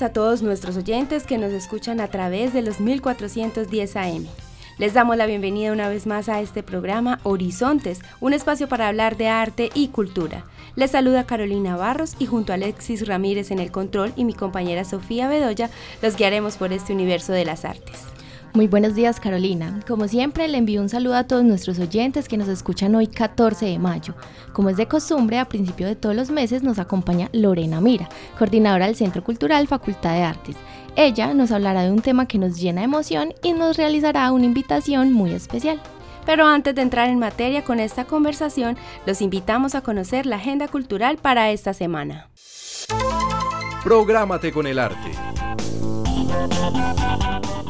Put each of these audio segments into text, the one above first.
A todos nuestros oyentes que nos escuchan a través de los 1410 AM. Les damos la bienvenida una vez más a este programa Horizontes, un espacio para hablar de arte y cultura. Les saluda Carolina Barros y junto a Alexis Ramírez en el control y mi compañera Sofía Bedoya los guiaremos por este universo de las artes. Muy buenos días Carolina. Como siempre le envío un saludo a todos nuestros oyentes que nos escuchan hoy 14 de mayo. Como es de costumbre, a principio de todos los meses nos acompaña Lorena Mira, coordinadora del Centro Cultural Facultad de Artes. Ella nos hablará de un tema que nos llena de emoción y nos realizará una invitación muy especial. Pero antes de entrar en materia con esta conversación, los invitamos a conocer la agenda cultural para esta semana. Prográmate con el arte.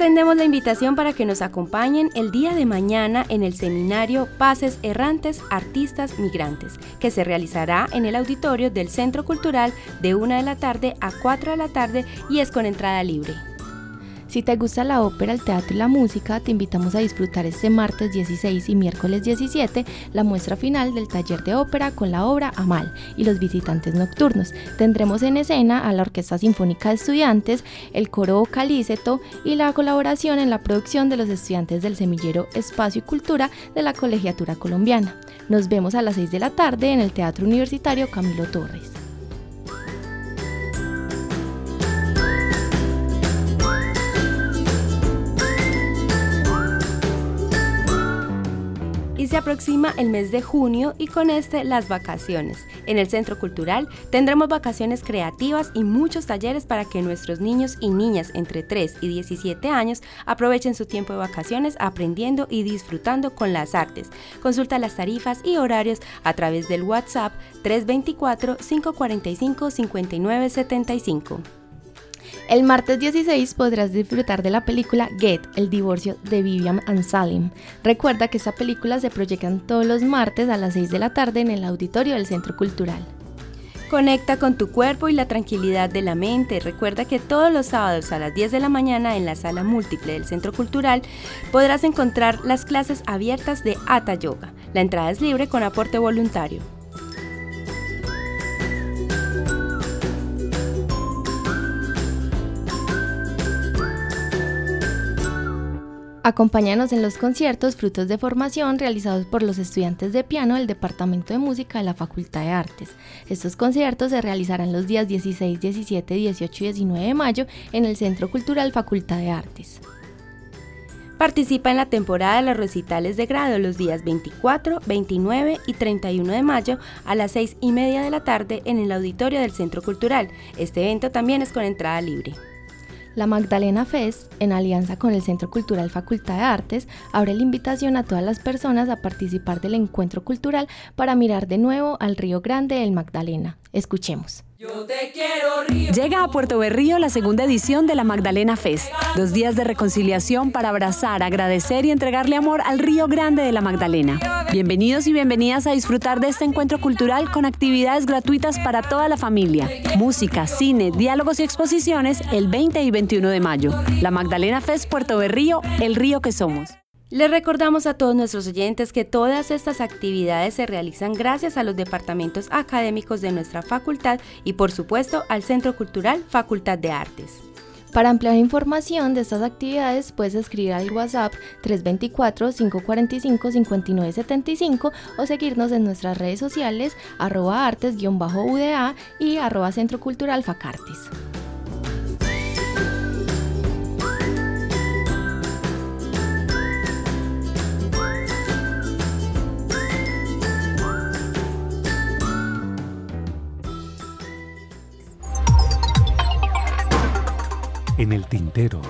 Extendemos la invitación para que nos acompañen el día de mañana en el seminario Pases Errantes Artistas Migrantes, que se realizará en el auditorio del Centro Cultural de 1 de la tarde a 4 de la tarde y es con entrada libre. Si te gusta la ópera, el teatro y la música, te invitamos a disfrutar este martes 16 y miércoles 17 la muestra final del taller de ópera con la obra Amal y los visitantes nocturnos. Tendremos en escena a la Orquesta Sinfónica de Estudiantes, el coro Calíceto y la colaboración en la producción de los estudiantes del semillero Espacio y Cultura de la Colegiatura Colombiana. Nos vemos a las 6 de la tarde en el Teatro Universitario Camilo Torres. Se aproxima el mes de junio y con este las vacaciones. En el Centro Cultural tendremos vacaciones creativas y muchos talleres para que nuestros niños y niñas entre 3 y 17 años aprovechen su tiempo de vacaciones aprendiendo y disfrutando con las artes. Consulta las tarifas y horarios a través del WhatsApp 324 545 5975. El martes 16 podrás disfrutar de la película Get, el divorcio de Vivian and Salim. Recuerda que esta película se proyecta todos los martes a las 6 de la tarde en el auditorio del Centro Cultural. Conecta con tu cuerpo y la tranquilidad de la mente. Recuerda que todos los sábados a las 10 de la mañana en la sala múltiple del Centro Cultural podrás encontrar las clases abiertas de Hatha Yoga. La entrada es libre con aporte voluntario. Acompáñanos en los conciertos frutos de formación realizados por los estudiantes de piano del Departamento de Música de la Facultad de Artes. Estos conciertos se realizarán los días 16, 17, 18 y 19 de mayo en el Centro Cultural Facultad de Artes. Participa en la temporada de los recitales de grado los días 24, 29 y 31 de mayo a las 6 y media de la tarde en el auditorio del Centro Cultural. Este evento también es con entrada libre. La Magdalena Fest, en alianza con el Centro Cultural Facultad de Artes, abre la invitación a todas las personas a participar del encuentro cultural para mirar de nuevo al Río Grande del Magdalena. Escuchemos. Llega a Puerto Berrío la segunda edición de la Magdalena Fest, dos días de reconciliación para abrazar, agradecer y entregarle amor al Río Grande de la Magdalena. Bienvenidos y bienvenidas a disfrutar de este encuentro cultural con actividades gratuitas para toda la familia, música, cine, diálogos y exposiciones el 20 y 21 de mayo. La Magdalena Fest Puerto Berrío, el río que somos. Les recordamos a todos nuestros oyentes que todas estas actividades se realizan gracias a los departamentos académicos de nuestra facultad y por supuesto al Centro Cultural Facultad de Artes. Para ampliar información de estas actividades puedes escribir al WhatsApp 324-545-5975 o seguirnos en nuestras redes sociales arroba artes-uda y arroba Centro Facartis. En el tintero.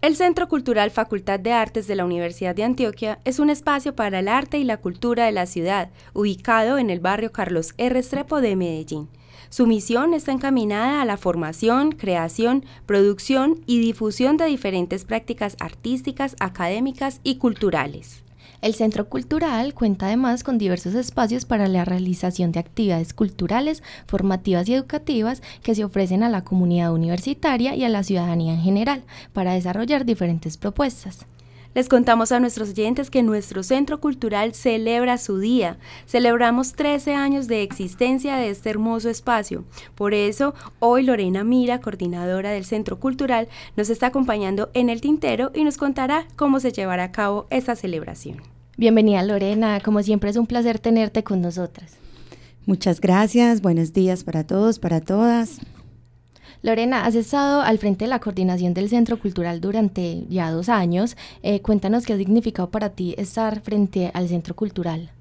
El Centro Cultural Facultad de Artes de la Universidad de Antioquia es un espacio para el arte y la cultura de la ciudad, ubicado en el barrio Carlos R. Estrepo de Medellín. Su misión está encaminada a la formación, creación, producción y difusión de diferentes prácticas artísticas, académicas y culturales. El Centro Cultural cuenta además con diversos espacios para la realización de actividades culturales, formativas y educativas que se ofrecen a la comunidad universitaria y a la ciudadanía en general para desarrollar diferentes propuestas. Les contamos a nuestros oyentes que nuestro Centro Cultural celebra su día. Celebramos 13 años de existencia de este hermoso espacio. Por eso, hoy Lorena Mira, coordinadora del Centro Cultural, nos está acompañando en el tintero y nos contará cómo se llevará a cabo esta celebración. Bienvenida Lorena, como siempre es un placer tenerte con nosotras. Muchas gracias, buenos días para todos, para todas. Lorena, has estado al frente de la coordinación del Centro Cultural durante ya dos años. Eh, cuéntanos qué ha significado para ti estar frente al Centro Cultural.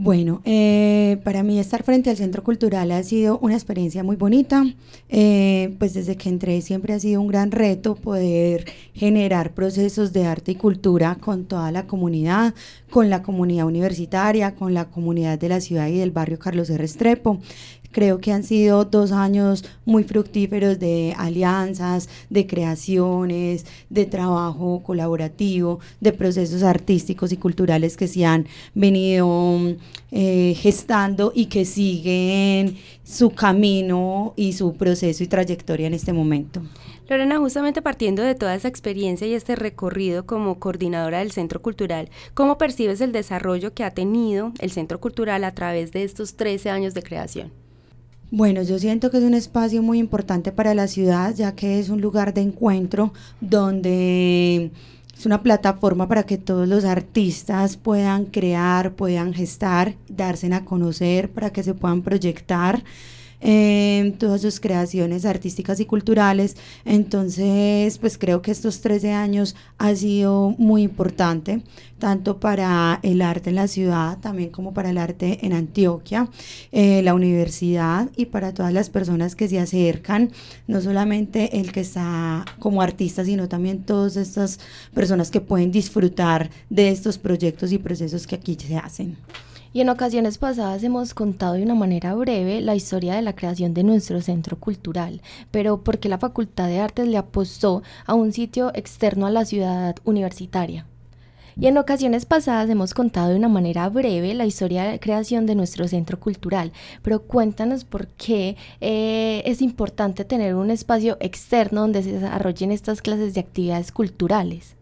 Bueno, eh, para mí estar frente al Centro Cultural ha sido una experiencia muy bonita. Eh, pues desde que entré siempre ha sido un gran reto poder generar procesos de arte y cultura con toda la comunidad, con la comunidad universitaria, con la comunidad de la ciudad y del barrio Carlos R. Estrepo. Creo que han sido dos años muy fructíferos de alianzas, de creaciones, de trabajo colaborativo, de procesos artísticos y culturales que se han venido eh, gestando y que siguen su camino y su proceso y trayectoria en este momento. Lorena, justamente partiendo de toda esa experiencia y este recorrido como coordinadora del Centro Cultural, ¿cómo percibes el desarrollo que ha tenido el Centro Cultural a través de estos 13 años de creación? Bueno, yo siento que es un espacio muy importante para la ciudad, ya que es un lugar de encuentro donde es una plataforma para que todos los artistas puedan crear, puedan gestar, darse a conocer, para que se puedan proyectar todas sus creaciones artísticas y culturales. Entonces, pues creo que estos 13 años ha sido muy importante, tanto para el arte en la ciudad, también como para el arte en Antioquia, eh, la universidad y para todas las personas que se acercan, no solamente el que está como artista, sino también todas estas personas que pueden disfrutar de estos proyectos y procesos que aquí se hacen. Y en ocasiones pasadas hemos contado de una manera breve la historia de la creación de nuestro centro cultural, pero ¿por qué la Facultad de Artes le apostó a un sitio externo a la ciudad universitaria? Y en ocasiones pasadas hemos contado de una manera breve la historia de la creación de nuestro centro cultural, pero cuéntanos por qué eh, es importante tener un espacio externo donde se desarrollen estas clases de actividades culturales.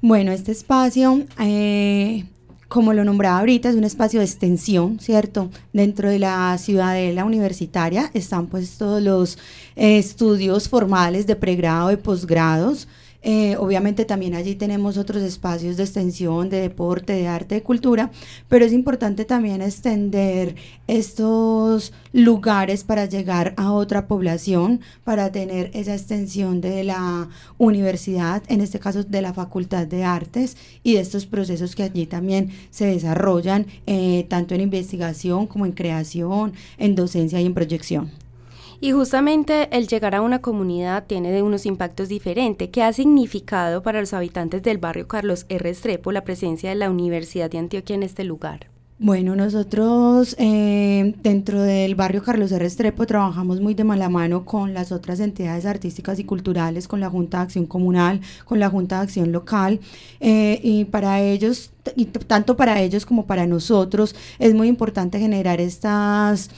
Bueno, este espacio eh, como lo nombraba ahorita, es un espacio de extensión, ¿cierto? Dentro de la ciudadela universitaria están pues todos los eh, estudios formales de pregrado y posgrados, eh, obviamente también allí tenemos otros espacios de extensión, de deporte, de arte, de cultura, pero es importante también extender estos lugares para llegar a otra población, para tener esa extensión de la universidad, en este caso de la Facultad de Artes y de estos procesos que allí también se desarrollan, eh, tanto en investigación como en creación, en docencia y en proyección. Y justamente el llegar a una comunidad tiene unos impactos diferentes. ¿Qué ha significado para los habitantes del barrio Carlos R. Estrepo la presencia de la Universidad de Antioquia en este lugar? Bueno, nosotros eh, dentro del barrio Carlos R. Estrepo trabajamos muy de mala mano con las otras entidades artísticas y culturales, con la Junta de Acción Comunal, con la Junta de Acción Local, eh, y para ellos, y tanto para ellos como para nosotros, es muy importante generar estas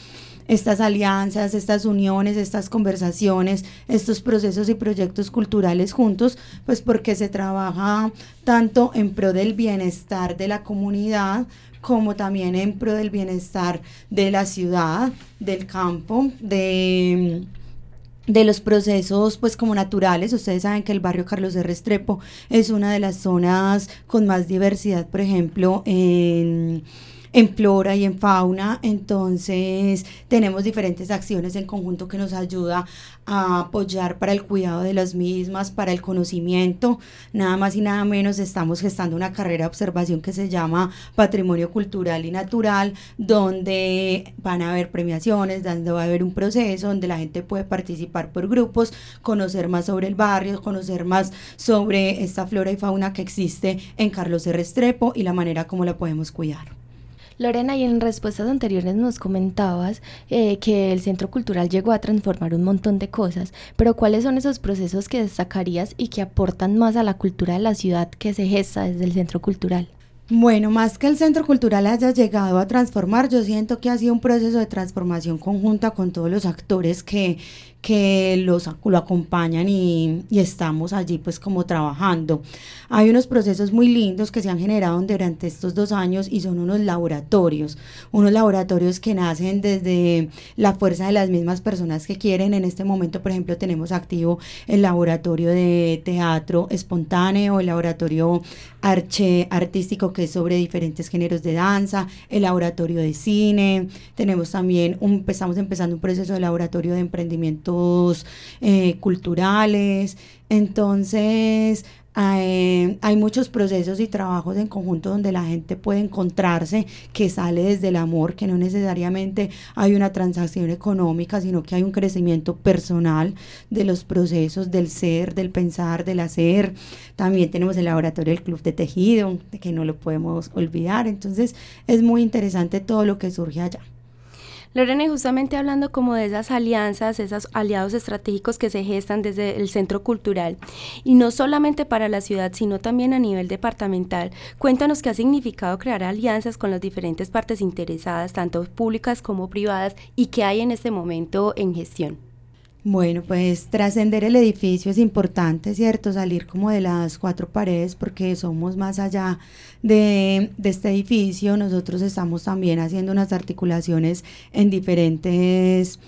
estas alianzas, estas uniones, estas conversaciones, estos procesos y proyectos culturales juntos, pues porque se trabaja tanto en pro del bienestar de la comunidad como también en pro del bienestar de la ciudad, del campo, de de los procesos pues como naturales. Ustedes saben que el barrio Carlos de Restrepo es una de las zonas con más diversidad, por ejemplo, en en flora y en fauna. Entonces tenemos diferentes acciones en conjunto que nos ayuda a apoyar para el cuidado de las mismas, para el conocimiento. Nada más y nada menos estamos gestando una carrera de observación que se llama Patrimonio Cultural y Natural, donde van a haber premiaciones, donde va a haber un proceso, donde la gente puede participar por grupos, conocer más sobre el barrio, conocer más sobre esta flora y fauna que existe en Carlos R. Restrepo y la manera como la podemos cuidar. Lorena, y en respuestas anteriores nos comentabas eh, que el Centro Cultural llegó a transformar un montón de cosas, pero ¿cuáles son esos procesos que destacarías y que aportan más a la cultura de la ciudad que se gesta desde el Centro Cultural? Bueno, más que el Centro Cultural haya llegado a transformar, yo siento que ha sido un proceso de transformación conjunta con todos los actores que, que los, lo acompañan y, estamos allí pues como trabajando. Hay unos procesos muy lindos que se han generado durante estos dos años y son unos laboratorios, unos laboratorios que nacen desde la fuerza de las mismas personas que quieren. En este momento, por ejemplo, tenemos activo el laboratorio de teatro espontáneo, el laboratorio arche artístico que es sobre diferentes géneros de danza, el laboratorio de cine, tenemos también un, estamos empezando un proceso de laboratorio de emprendimiento eh, culturales. Entonces, hay, hay, muchos procesos y trabajos en conjunto donde la gente puede encontrarse que sale desde el amor, que no necesariamente hay una transacción económica, sino que hay un crecimiento personal de los procesos del ser, del pensar, del hacer. También tenemos el laboratorio del Club de Tejido, que no lo podemos olvidar. Entonces es muy interesante todo lo que surge allá. Lorena, justamente hablando como de esas alianzas, esos aliados estratégicos que se gestan desde el centro cultural, y no solamente para la ciudad, sino también a nivel departamental, cuéntanos qué ha significado crear alianzas con las diferentes partes interesadas, tanto públicas como privadas, y qué hay en este momento en gestión. Bueno, pues trascender el edificio es importante, ¿cierto? Salir como de las cuatro paredes porque somos más allá de, este edificio. Nosotros estamos también haciendo unas articulaciones en diferentes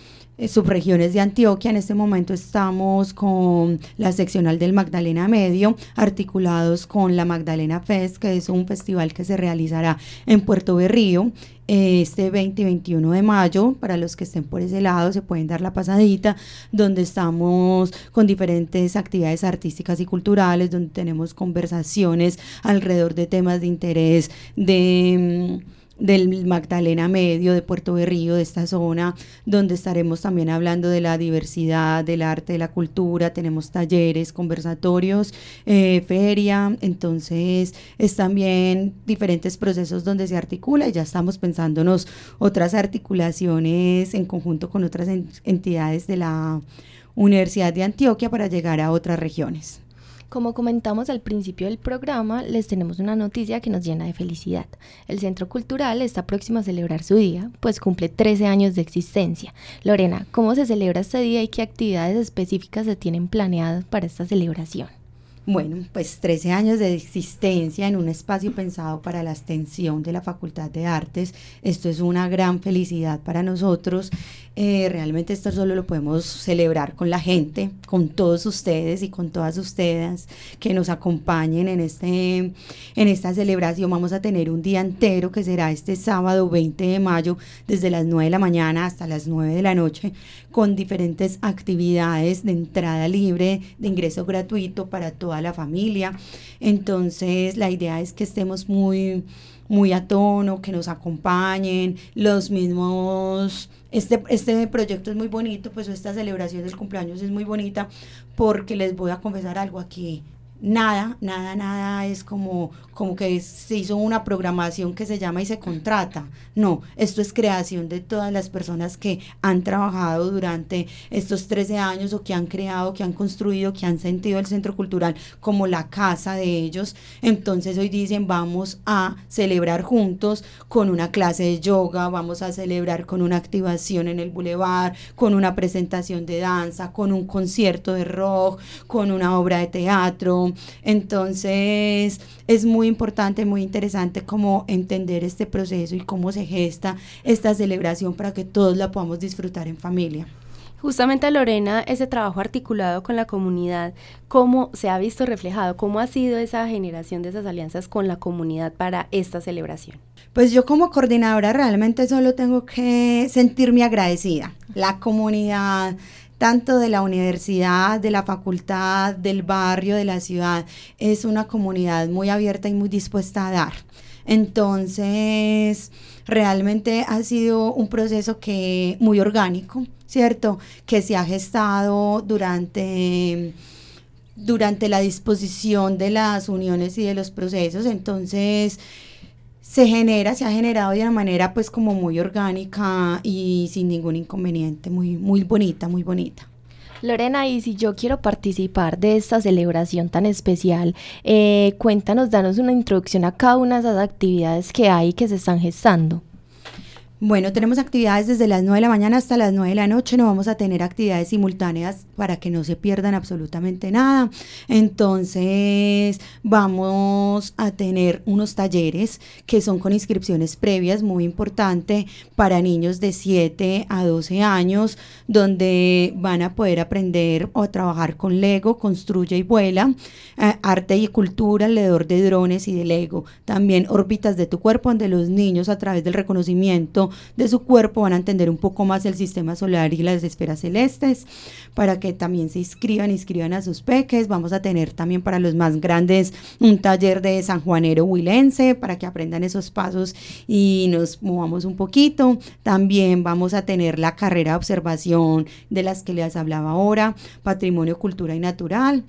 subregiones de Antioquia. En este momento estamos con la seccional del Magdalena Medio, articulados con la Magdalena Fest, que es un festival que se realizará en Puerto Berrío este 20 y 21 de mayo, para los que estén por ese lado, se pueden dar la pasadita, donde estamos con diferentes actividades artísticas y culturales, donde tenemos conversaciones alrededor de temas de interés de mm, del Magdalena Medio, de Puerto Berrío, de esta zona, donde estaremos también hablando de la diversidad, del arte, de la cultura, tenemos talleres, conversatorios, eh, feria, entonces es también diferentes procesos donde se articula y ya estamos pensándonos otras articulaciones en conjunto con otras entidades de la Universidad de Antioquia para llegar a otras regiones. Como comentamos al principio del programa, les tenemos una noticia que nos llena de felicidad. El Centro Cultural está próximo a celebrar su día, pues cumple 13 años de existencia. Lorena, ¿cómo se celebra este día y qué actividades específicas se tienen planeadas para esta celebración? Bueno, pues 13 años de existencia en un espacio pensado para la extensión de la Facultad de Artes. Esto es una gran felicidad para nosotros. Eh, realmente esto solo lo podemos celebrar con la gente, con todos ustedes y con todas ustedes que nos acompañen en, este, en esta celebración. Vamos a tener un día entero que será este sábado 20 de mayo desde las 9 de la mañana hasta las 9 de la noche con diferentes actividades de entrada libre, de ingreso gratuito para toda la familia. Entonces la idea es que estemos muy muy a tono, que nos acompañen, los mismos este, este proyecto es muy bonito, pues esta celebración del cumpleaños es muy bonita porque les voy a confesar algo aquí. nada, nada, nada es como, como que se hizo una programación que se llama y se contrata. No, esto es creación de todas las personas que han trabajado durante estos 13 años o que han creado, que han construido, que han sentido el centro cultural como la casa de ellos. Entonces hoy dicen vamos a celebrar juntos con una clase de yoga, vamos a celebrar con una activación en el bulevar, con una presentación de danza, con un concierto de rock, con una obra de teatro. Entonces es muy importante, muy interesante como entender este proceso y cómo se gesta esta celebración para que todos la podamos disfrutar en familia. Justamente Lorena, ese trabajo articulado con la comunidad, ¿cómo se ha visto reflejado? ¿Cómo ha sido esa generación de esas alianzas con la comunidad para esta celebración? Pues yo como coordinadora realmente solo tengo que sentirme agradecida. La comunidad tanto de la universidad, de la facultad, del barrio, de la ciudad, es una comunidad muy abierta y muy dispuesta a dar. Entonces, realmente ha sido un proceso que muy orgánico, ¿cierto? Que se ha gestado durante durante la disposición de las uniones y de los procesos. Entonces, se genera, se ha generado de una manera pues como muy orgánica y sin ningún inconveniente, muy, muy bonita, muy bonita. Lorena, y si yo quiero participar de esta celebración tan especial, eh, cuéntanos, danos una introducción a cada una de esas actividades que hay que se están gestando. Bueno, tenemos actividades desde las 9 de la mañana hasta las 9 de la noche. No vamos a tener actividades simultáneas para que no se pierdan absolutamente nada. Entonces, vamos a tener unos talleres que son con inscripciones previas, muy importante, para niños de 7 a 12 años, donde van a poder aprender o trabajar con Lego, construye y vuela, eh, arte y cultura alrededor de drones y de Lego. También órbitas de tu cuerpo, donde los niños a través del reconocimiento de su cuerpo van a entender un poco más el sistema solar y las esferas celestes, para que también se inscriban, inscriban a sus peques. Vamos a tener también para los más grandes un taller de San Juanero Huilense para que aprendan esos pasos y nos movamos un poquito. También vamos a tener la carrera de observación de las que les hablaba ahora, patrimonio, cultura y natural.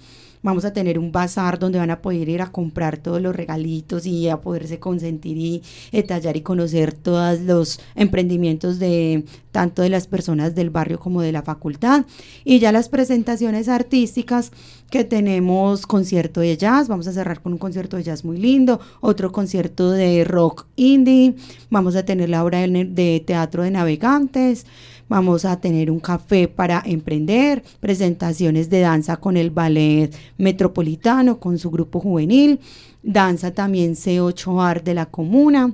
Vamos a tener un bazar donde van a poder ir a comprar todos los regalitos y a poderse consentir y detallar y conocer todos los emprendimientos de tanto de las personas del barrio como de la facultad. Y ya las presentaciones artísticas que tenemos concierto de jazz, vamos a cerrar con un concierto de jazz muy lindo, otro concierto de rock indie, vamos a tener la obra de teatro de navegantes, Vamos a tener un café para emprender, presentaciones de danza con el ballet metropolitano, con su grupo juvenil, danza también C8 Art de la comuna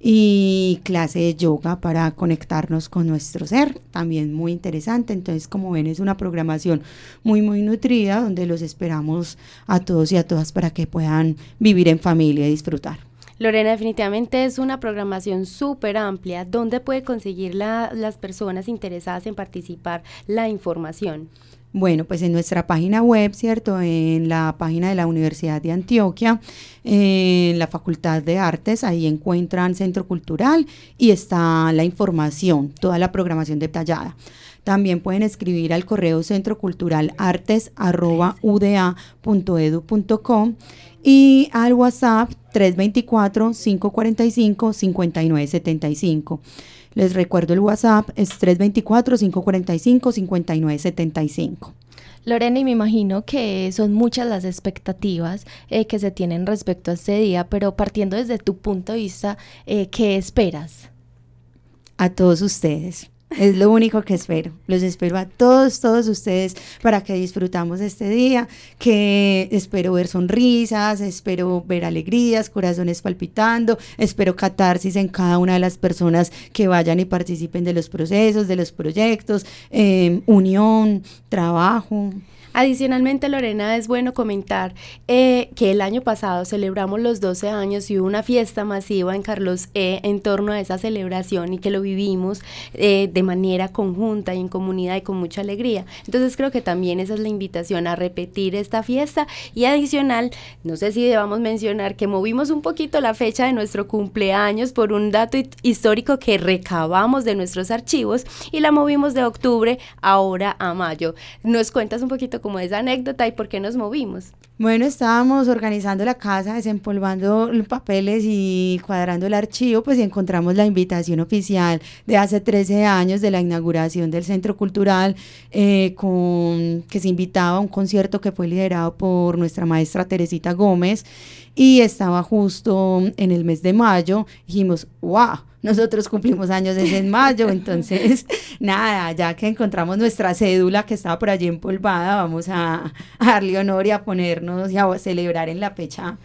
y clase de yoga para conectarnos con nuestro ser, también muy interesante. Entonces, como ven, es una programación muy, muy nutrida donde los esperamos a todos y a todas para que puedan vivir en familia y disfrutar. Lorena, definitivamente es una programación súper amplia. ¿Dónde puede conseguir las personas interesadas en participar la información? Bueno, pues en nuestra página web, ¿cierto? En la página de la Universidad de Antioquia, en la Facultad de Artes, ahí encuentran Centro Cultural y está la información, toda la programación detallada. También pueden escribir al correo centroculturalartes.uda.edu.com y al WhatsApp 324-545-5975. Les recuerdo el WhatsApp es 324-545-5975. Lorena, y me imagino que son muchas las expectativas eh, que se tienen respecto a este día, pero partiendo desde tu punto de vista, eh, ¿qué esperas? A todos ustedes. Es lo único que espero. Los espero a todos, todos ustedes para que disfrutamos este día, que espero ver sonrisas, espero ver alegrías, corazones palpitando, espero catarsis en cada una de las personas que vayan y participen de los procesos, de los proyectos, em, unión, trabajo. Adicionalmente, Lorena, es bueno comentar eh, que el año pasado celebramos los 12 años y hubo una fiesta masiva en Carlos E en torno a esa celebración y que lo vivimos eh, de manera conjunta y en comunidad y con mucha alegría. Entonces creo que también esa es la invitación a repetir esta fiesta y adicional, no sé si debamos mencionar que movimos un poquito la fecha de nuestro cumpleaños por un dato histórico que recabamos de nuestros archivos y la movimos de octubre ahora a mayo. ¿Nos cuentas un poquito como esa anécdota y por qué nos movimos. Bueno, estábamos organizando la casa, desempolvando papeles y cuadrando el archivo, pues encontramos la invitación oficial de hace 13 años de la inauguración del Centro Cultural, eh, con, que se invitaba a un concierto que fue liderado por nuestra maestra Teresita Gómez y estaba justo en el mes de mayo. Dijimos, wow, nosotros cumplimos años desde en mayo, entonces nada, ya que encontramos nuestra cédula que estaba por allí empolvada, vamos a, darle honor y a ponernos y a celebrar en la fecha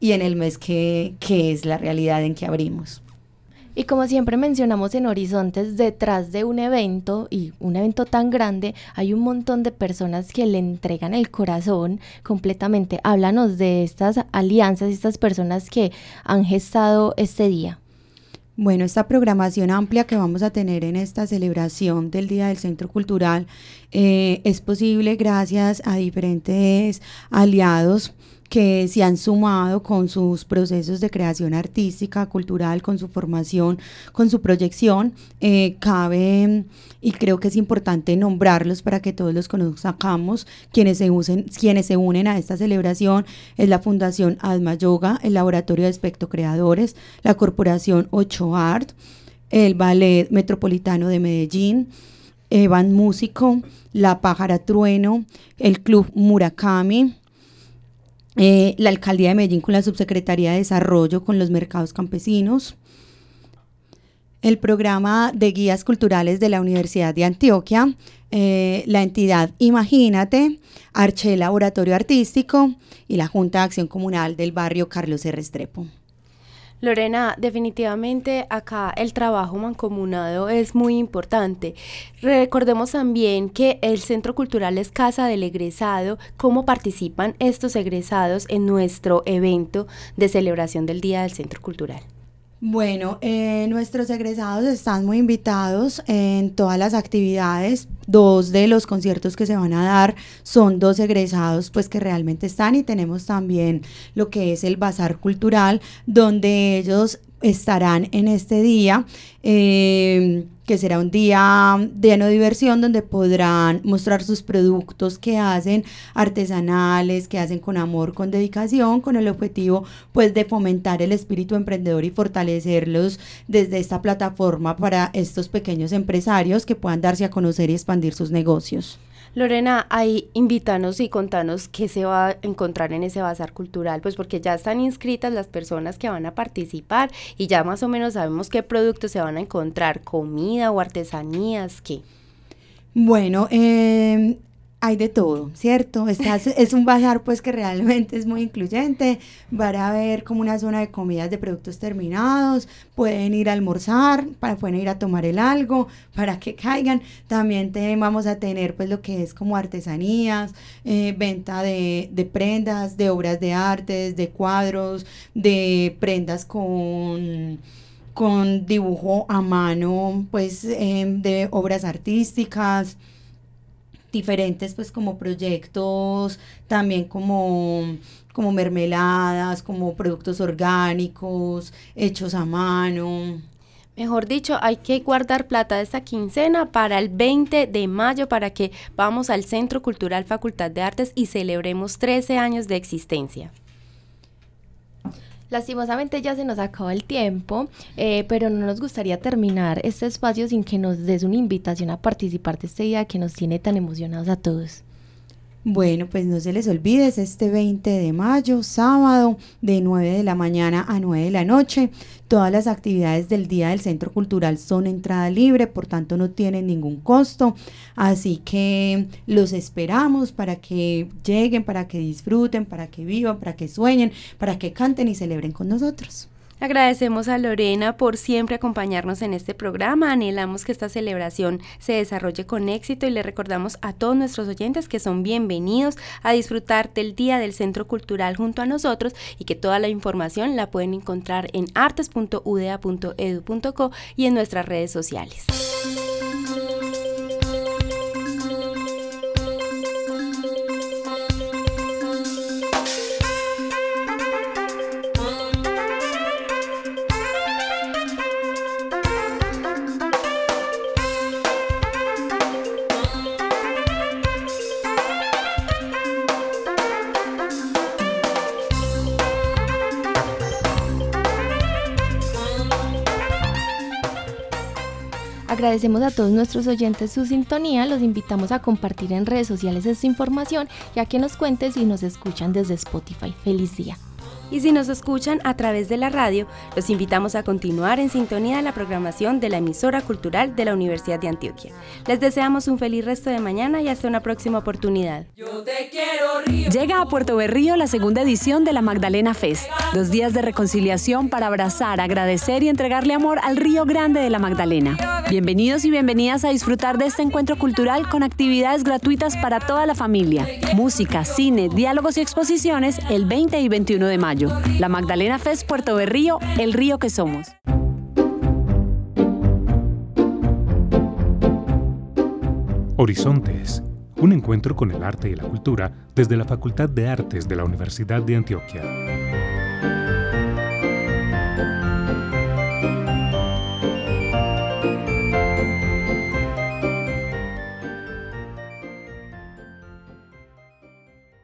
y en el mes que, que es la realidad en que abrimos. Y como siempre mencionamos en Horizontes, detrás de un evento y un evento tan grande, hay un montón de personas que le entregan el corazón completamente. Háblanos de estas alianzas, estas personas que han gestado este día. Bueno, esta programación amplia que vamos a tener en esta celebración del Día del Centro Cultural eh, es posible gracias a diferentes aliados que se han sumado con sus procesos de creación artística, cultural, con su formación, con su proyección. Eh, cabe, y creo que es importante nombrarlos para que todos los conozcamos, quienes se, usen, quienes se unen a esta celebración, es la Fundación Alma Yoga, el Laboratorio de Espectro Creadores, la Corporación Ocho Art, el Ballet Metropolitano de Medellín, Evan Músico, La Pájara Trueno, el Club Murakami, eh, la alcaldía de Medellín con la subsecretaría de Desarrollo con los mercados campesinos, el programa de guías culturales de la Universidad de Antioquia, eh, la entidad Imagínate, Arche Laboratorio Artístico y la Junta de Acción Comunal del barrio Carlos R. Estrepo. Lorena, definitivamente acá el trabajo mancomunado es muy importante. Recordemos también que el Centro Cultural es casa del egresado. ¿Cómo participan estos egresados en nuestro evento de celebración del Día del Centro Cultural? Bueno, eh, nuestros egresados están muy invitados en todas las actividades. Dos de los conciertos que se van a dar son dos egresados pues que realmente están y tenemos también lo que es el Bazar Cultural donde ellos estarán en este día. Eh, que será un día de diversión donde podrán mostrar sus productos que hacen artesanales, que hacen con amor, con dedicación, con el objetivo pues de fomentar el espíritu emprendedor y fortalecerlos desde esta plataforma para estos pequeños empresarios que puedan darse a conocer y expandir sus negocios. Lorena, ahí invítanos y contanos qué se va a encontrar en ese bazar cultural, pues porque ya están inscritas las personas que van a participar y ya más o menos sabemos qué productos se van a encontrar, comida o artesanías, qué. Bueno, eh, hay de todo, ¿cierto? es un bazar pues que realmente es muy incluyente, van a ver como una zona de comidas de productos terminados, pueden ir a almorzar, para, pueden ir a tomar el algo, para que caigan, también vamos a tener pues lo que es como artesanías, eh, venta de, prendas, de obras de artes, de cuadros, de prendas con con dibujo a mano, pues em, de obras artísticas, diferentes pues como proyectos, también como, como mermeladas, como productos orgánicos, hechos a mano. Mejor dicho, hay que guardar plata de esta quincena para el 20 de mayo para que vamos al Centro Cultural Facultad de Artes y celebremos 13 años de existencia. Lastimosamente ya se nos acabó el tiempo, eh, pero no nos gustaría terminar este espacio sin que nos des una invitación a participar de este día que nos tiene tan emocionados a todos. Bueno, pues no se les olvide, es este 20 de mayo, sábado, de 9 de la mañana a 9 de la noche. Todas las actividades del Día del Centro Cultural son entrada libre, por tanto no tienen ningún costo. Así que los esperamos para que lleguen, para que disfruten, para que vivan, para que sueñen, para que canten y celebren con nosotros. Agradecemos a Lorena por siempre acompañarnos en este programa. Anhelamos que esta celebración se desarrolle con éxito y le recordamos a todos nuestros oyentes que son bienvenidos a disfrutar del Día del Centro Cultural junto a nosotros y que toda la información la pueden encontrar en artes.udea.edu.co y en nuestras redes sociales. Agradecemos a todos nuestros oyentes su sintonía, los invitamos a compartir en redes sociales esta información y a que nos cuenten si nos escuchan desde Spotify. Feliz día y si nos escuchan a través de la radio, los invitamos a continuar en sintonía de la programación de la emisora cultural de la Universidad de Antioquia. Les deseamos un feliz resto de mañana y hasta una próxima oportunidad. Llega a Puerto Berrío la segunda edición de la Magdalena Fest, dos días de reconciliación para abrazar, agradecer y entregarle amor al Río Grande de la Magdalena. Bienvenidos y bienvenidas a disfrutar de este encuentro cultural con actividades gratuitas para toda la familia, música, cine, diálogos y exposiciones el 20 y 21 de La Magdalena Fest Puerto Berrío, el río que somos. Horizontes, un encuentro con el arte y la cultura desde la Facultad de Artes de la Universidad de Antioquia.